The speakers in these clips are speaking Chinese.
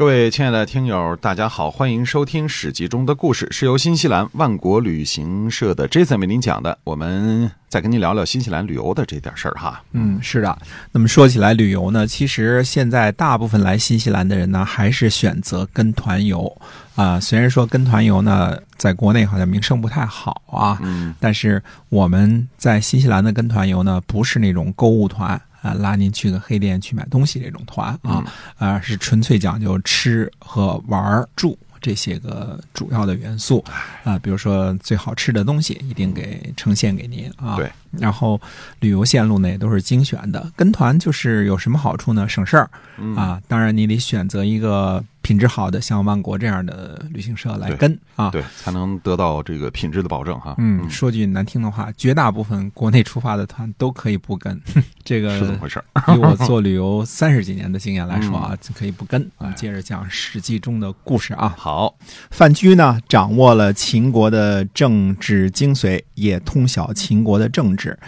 各位亲爱的听友，大家好，欢迎收听《史记》中的故事，是由新西兰万国旅行社的 Jason 为您讲的。我们再跟您聊聊新西兰旅游的这点事儿哈。嗯，是的。那么说起来旅游呢，其实现在大部分来新西兰的人呢，还是选择跟团游啊。虽然说跟团游呢，在国内好像名声不太好啊，嗯，但是我们在新西兰的跟团游呢，不是那种购物团。啊，拉您去个黑店去买东西这种团啊，啊，是纯粹讲究吃和玩住这些个主要的元素啊，比如说最好吃的东西一定给呈现给您啊。对。然后旅游线路呢也都是精选的，跟团就是有什么好处呢？省事儿啊，当然你得选择一个。品质好的，像万国这样的旅行社来跟啊，对，才能得到这个品质的保证哈。嗯，说句难听的话，绝大部分国内出发的团都可以不跟。这个是怎么回事？以我做旅游三十几年的经验来说啊，可以不跟啊。接着讲《史记》中的故事啊。好，范雎呢，掌握了秦国的政治精髓，也通晓秦国的政治。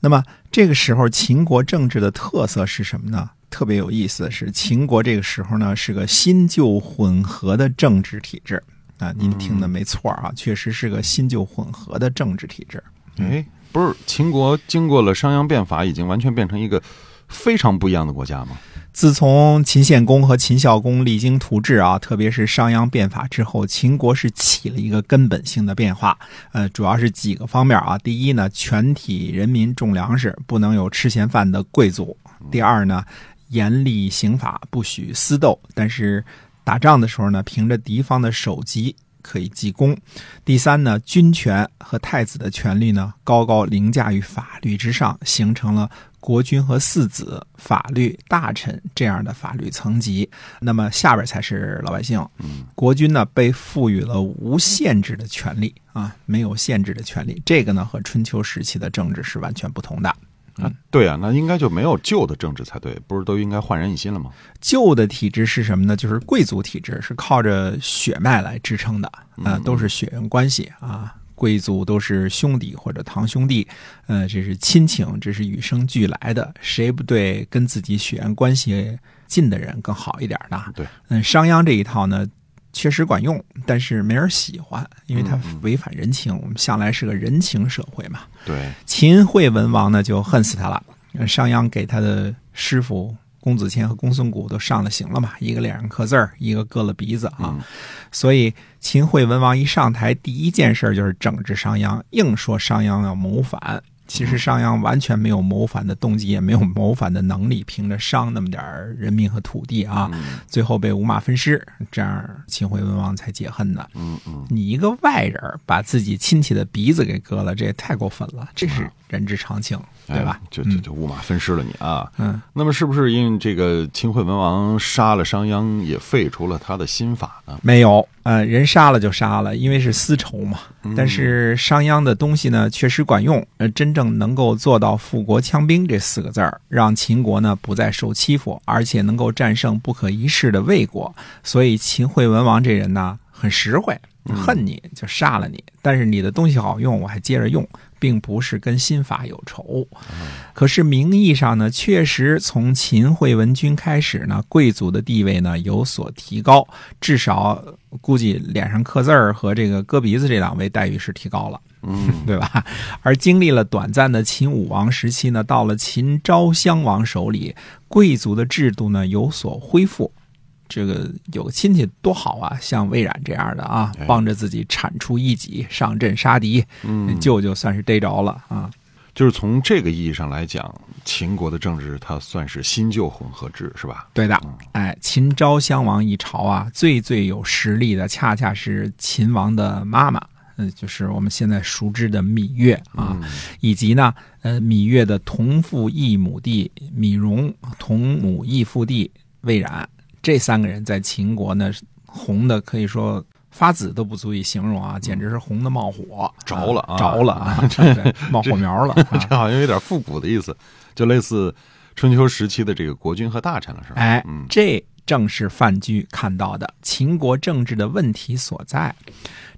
那么这个时候，秦国政治的特色是什么呢？特别有意思的是，秦国这个时候呢是个新旧混合的政治体制啊，您听的没错啊，确实是个新旧混合的政治体制。哎，不是，秦国经过了商鞅变法，已经完全变成一个非常不一样的国家吗？自从秦献公和秦孝公励精图治啊，特别是商鞅变法之后，秦国是起了一个根本性的变化。呃，主要是几个方面啊。第一呢，全体人民种粮食，不能有吃闲饭的贵族。第二呢。严厉刑法，不许私斗。但是打仗的时候呢，凭着敌方的首级可以记功。第三呢，军权和太子的权力呢，高高凌驾于法律之上，形成了国君和四子、法律大臣这样的法律层级。那么下边才是老百姓。国君呢，被赋予了无限制的权利啊，没有限制的权利。这个呢，和春秋时期的政治是完全不同的。啊，对啊，那应该就没有旧的政治才对，不是都应该焕然一新了吗？旧的体制是什么呢？就是贵族体制，是靠着血脉来支撑的，啊，都是血缘关系啊，贵族都是兄弟或者堂兄弟，呃，这是亲情，这是与生俱来的，谁不对跟自己血缘关系近的人更好一点呢？对，嗯，商鞅这一套呢。确实管用，但是没人喜欢，因为他违反人情。我们向来是个人情社会嘛。对，秦惠文王呢就恨死他了。商鞅给他的师傅公子虔和公孙贾都上了刑了嘛，一个脸上刻字儿，一个割了鼻子啊。所以秦惠文王一上台，第一件事就是整治商鞅，硬说商鞅要谋反。其实商鞅完全没有谋反的动机，也没有谋反的能力，凭着商那么点人民和土地啊，最后被五马分尸，这样秦惠文王才解恨的。嗯嗯，你一个外人把自己亲戚的鼻子给割了，这也太过分了，这是人之常情，对吧？就就就五马分尸了你啊！嗯，那么是不是因为这个秦惠文王杀了商鞅，也废除了他的新法呢？没有。呃，人杀了就杀了，因为是私仇嘛。但是商鞅的东西呢，确实管用，呃，真正能够做到富国强兵这四个字儿，让秦国呢不再受欺负，而且能够战胜不可一世的魏国。所以秦惠文王这人呢，很实惠，恨你就杀了你，但是你的东西好用，我还接着用。并不是跟新法有仇，可是名义上呢，确实从秦惠文君开始呢，贵族的地位呢有所提高，至少估计脸上刻字儿和这个割鼻子这两位待遇是提高了，嗯，对吧？而经历了短暂的秦武王时期呢，到了秦昭襄王手里，贵族的制度呢有所恢复。这个有个亲戚多好啊，像魏冉这样的啊，帮着自己铲除异己，上阵杀敌，舅舅算是逮着了啊。就是从这个意义上来讲，秦国的政治它算是新旧混合制，是吧？对的。哎，秦昭襄王一朝啊，最最有实力的，恰恰是秦王的妈妈，嗯，就是我们现在熟知的芈月啊，以及呢，呃，芈月的同父异母弟芈戎，同母异父弟魏冉。这三个人在秦国呢，红的可以说发紫都不足以形容啊，简直是红的冒火，着了啊，着了啊，冒火苗了。这 好像有点复古的意思，就类似春秋时期的这个国君和大臣了，是吧？哎，这正是范雎看到的秦国政治的问题所在。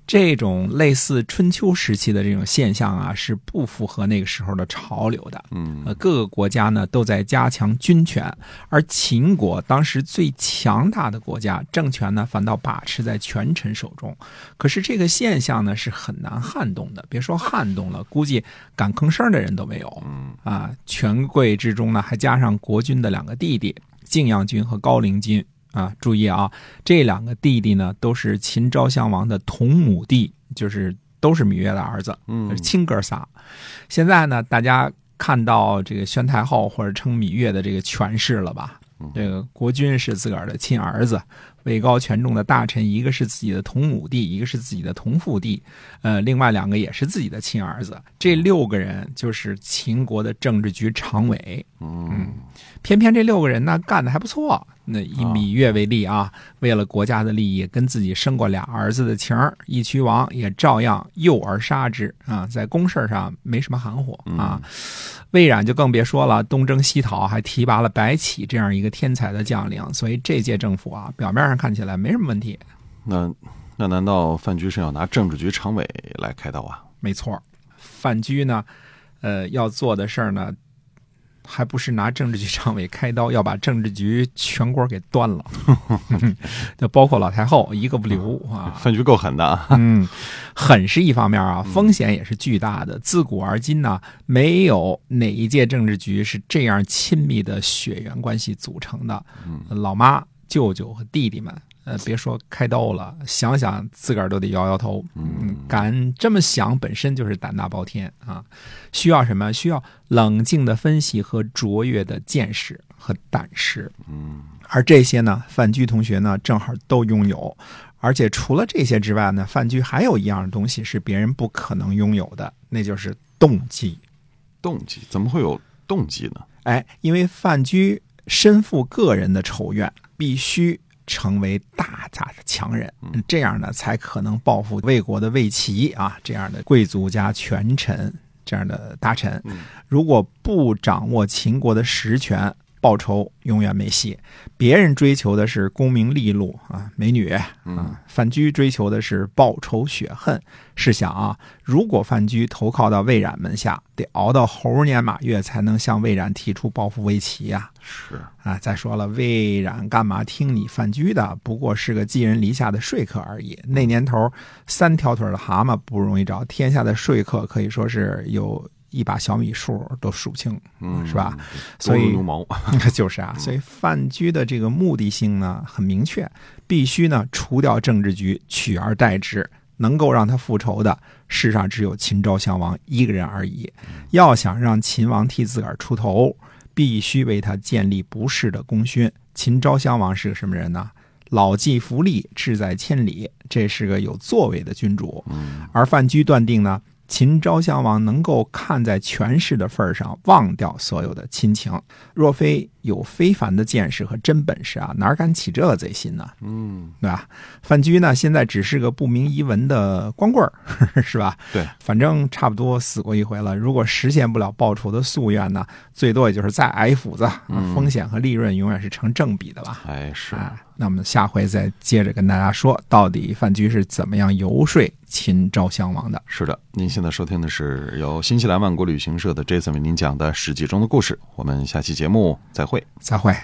这种类似春秋时期的这种现象啊，是不符合那个时候的潮流的。嗯呃，各个国家呢都在加强军权，而秦国当时最强大的国家，政权呢反倒把持在权臣手中。可是这个现象呢是很难撼动的，别说撼动了，估计敢吭声的人都没有。嗯啊，权贵之中呢还加上国君的两个弟弟敬阳君和高陵君。啊，注意啊，这两个弟弟呢都是秦昭襄王的同母弟，就是都是芈月的儿子。嗯亲哥仨。现在呢，大家看到这个宣太后或者称芈月的这个权势了吧？这个国君是自个儿的亲儿子，位高权重的大臣，一个是自己的同母弟，一个是自己的同父弟，呃，另外两个也是自己的亲儿子。这六个人就是秦国的政治局常委。嗯偏偏这六个人呢干的还不错。那以芈月为例啊，为了国家的利益，跟自己生过俩儿子的情儿，义渠王也照样诱而杀之啊，在公事上没什么含糊啊。魏冉就更别说了，东征西讨，还提拔了白起这样一个天才的将领，所以这届政府啊，表面上看起来没什么问题。那那难道范雎是要拿政治局常委来开刀啊？没错，范雎呢，呃，要做的事儿呢，还不是拿政治局常委开刀，要把政治局全国给端了，就包括老太后一个不留啊。分局够狠的啊！嗯，狠是一方面啊，风险也是巨大的。自古而今呢，没有哪一届政治局是这样亲密的血缘关系组成的。老妈、舅舅和弟弟们，呃，别说开刀了，想想自个儿都得摇摇头。嗯，敢这么想，本身就是胆大包天啊！需要什么？需要冷静的分析和卓越的见识和胆识。嗯而这些呢，范雎同学呢，正好都拥有。而且除了这些之外呢，范雎还有一样东西是别人不可能拥有的，那就是动机。动机怎么会有动机呢？哎，因为范雎身负个人的仇怨，必须成为大大的强人，这样呢才可能报复魏国的魏齐啊这样的贵族加权臣这样的大臣。如果不掌握秦国的实权，报仇永远没戏。别人追求的是功名利禄啊，美女啊，范雎追求的是报仇雪恨。试想啊，如果范雎投靠到魏冉门下，得熬到猴年马月才能向魏冉提出报复魏齐呀、是啊！再说了，魏冉干嘛听你范雎的？不过是个寄人篱下的说客而已。那年头，三条腿的蛤蟆不容易找，天下的说客可以说是有一把小米数都数不清，嗯是吧？所以。就是啊，所以范雎的这个目的性呢很明确，必须呢除掉政治局，取而代之。能够让他复仇的，世上只有秦昭襄王一个人而已。要想让秦王替自个儿出头，必须为他建立不世的功勋。秦昭襄王是个什么人呢？老骥伏枥，志在千里，这是个有作为的君主。而范雎断定呢，秦昭襄王能够看在权势的份儿上，忘掉所有的亲情。若非有非凡的见识和真本事啊，哪敢起这个贼心呢？嗯，对吧？范雎呢，现在只是个不明一文的光棍儿，是吧？对，反正差不多死过一回了。如果实现不了报仇的夙愿呢，最多也就是再挨一斧子，风险和利润永远是成正比的吧？哎是。啊，那么下回再接着跟大家说，到底范雎是怎么样游说秦昭襄王的。是的，您现在收听的是由新西兰万国旅行社的 Jason 为您讲的《史记》中的故事。我们下期节目再会。再会。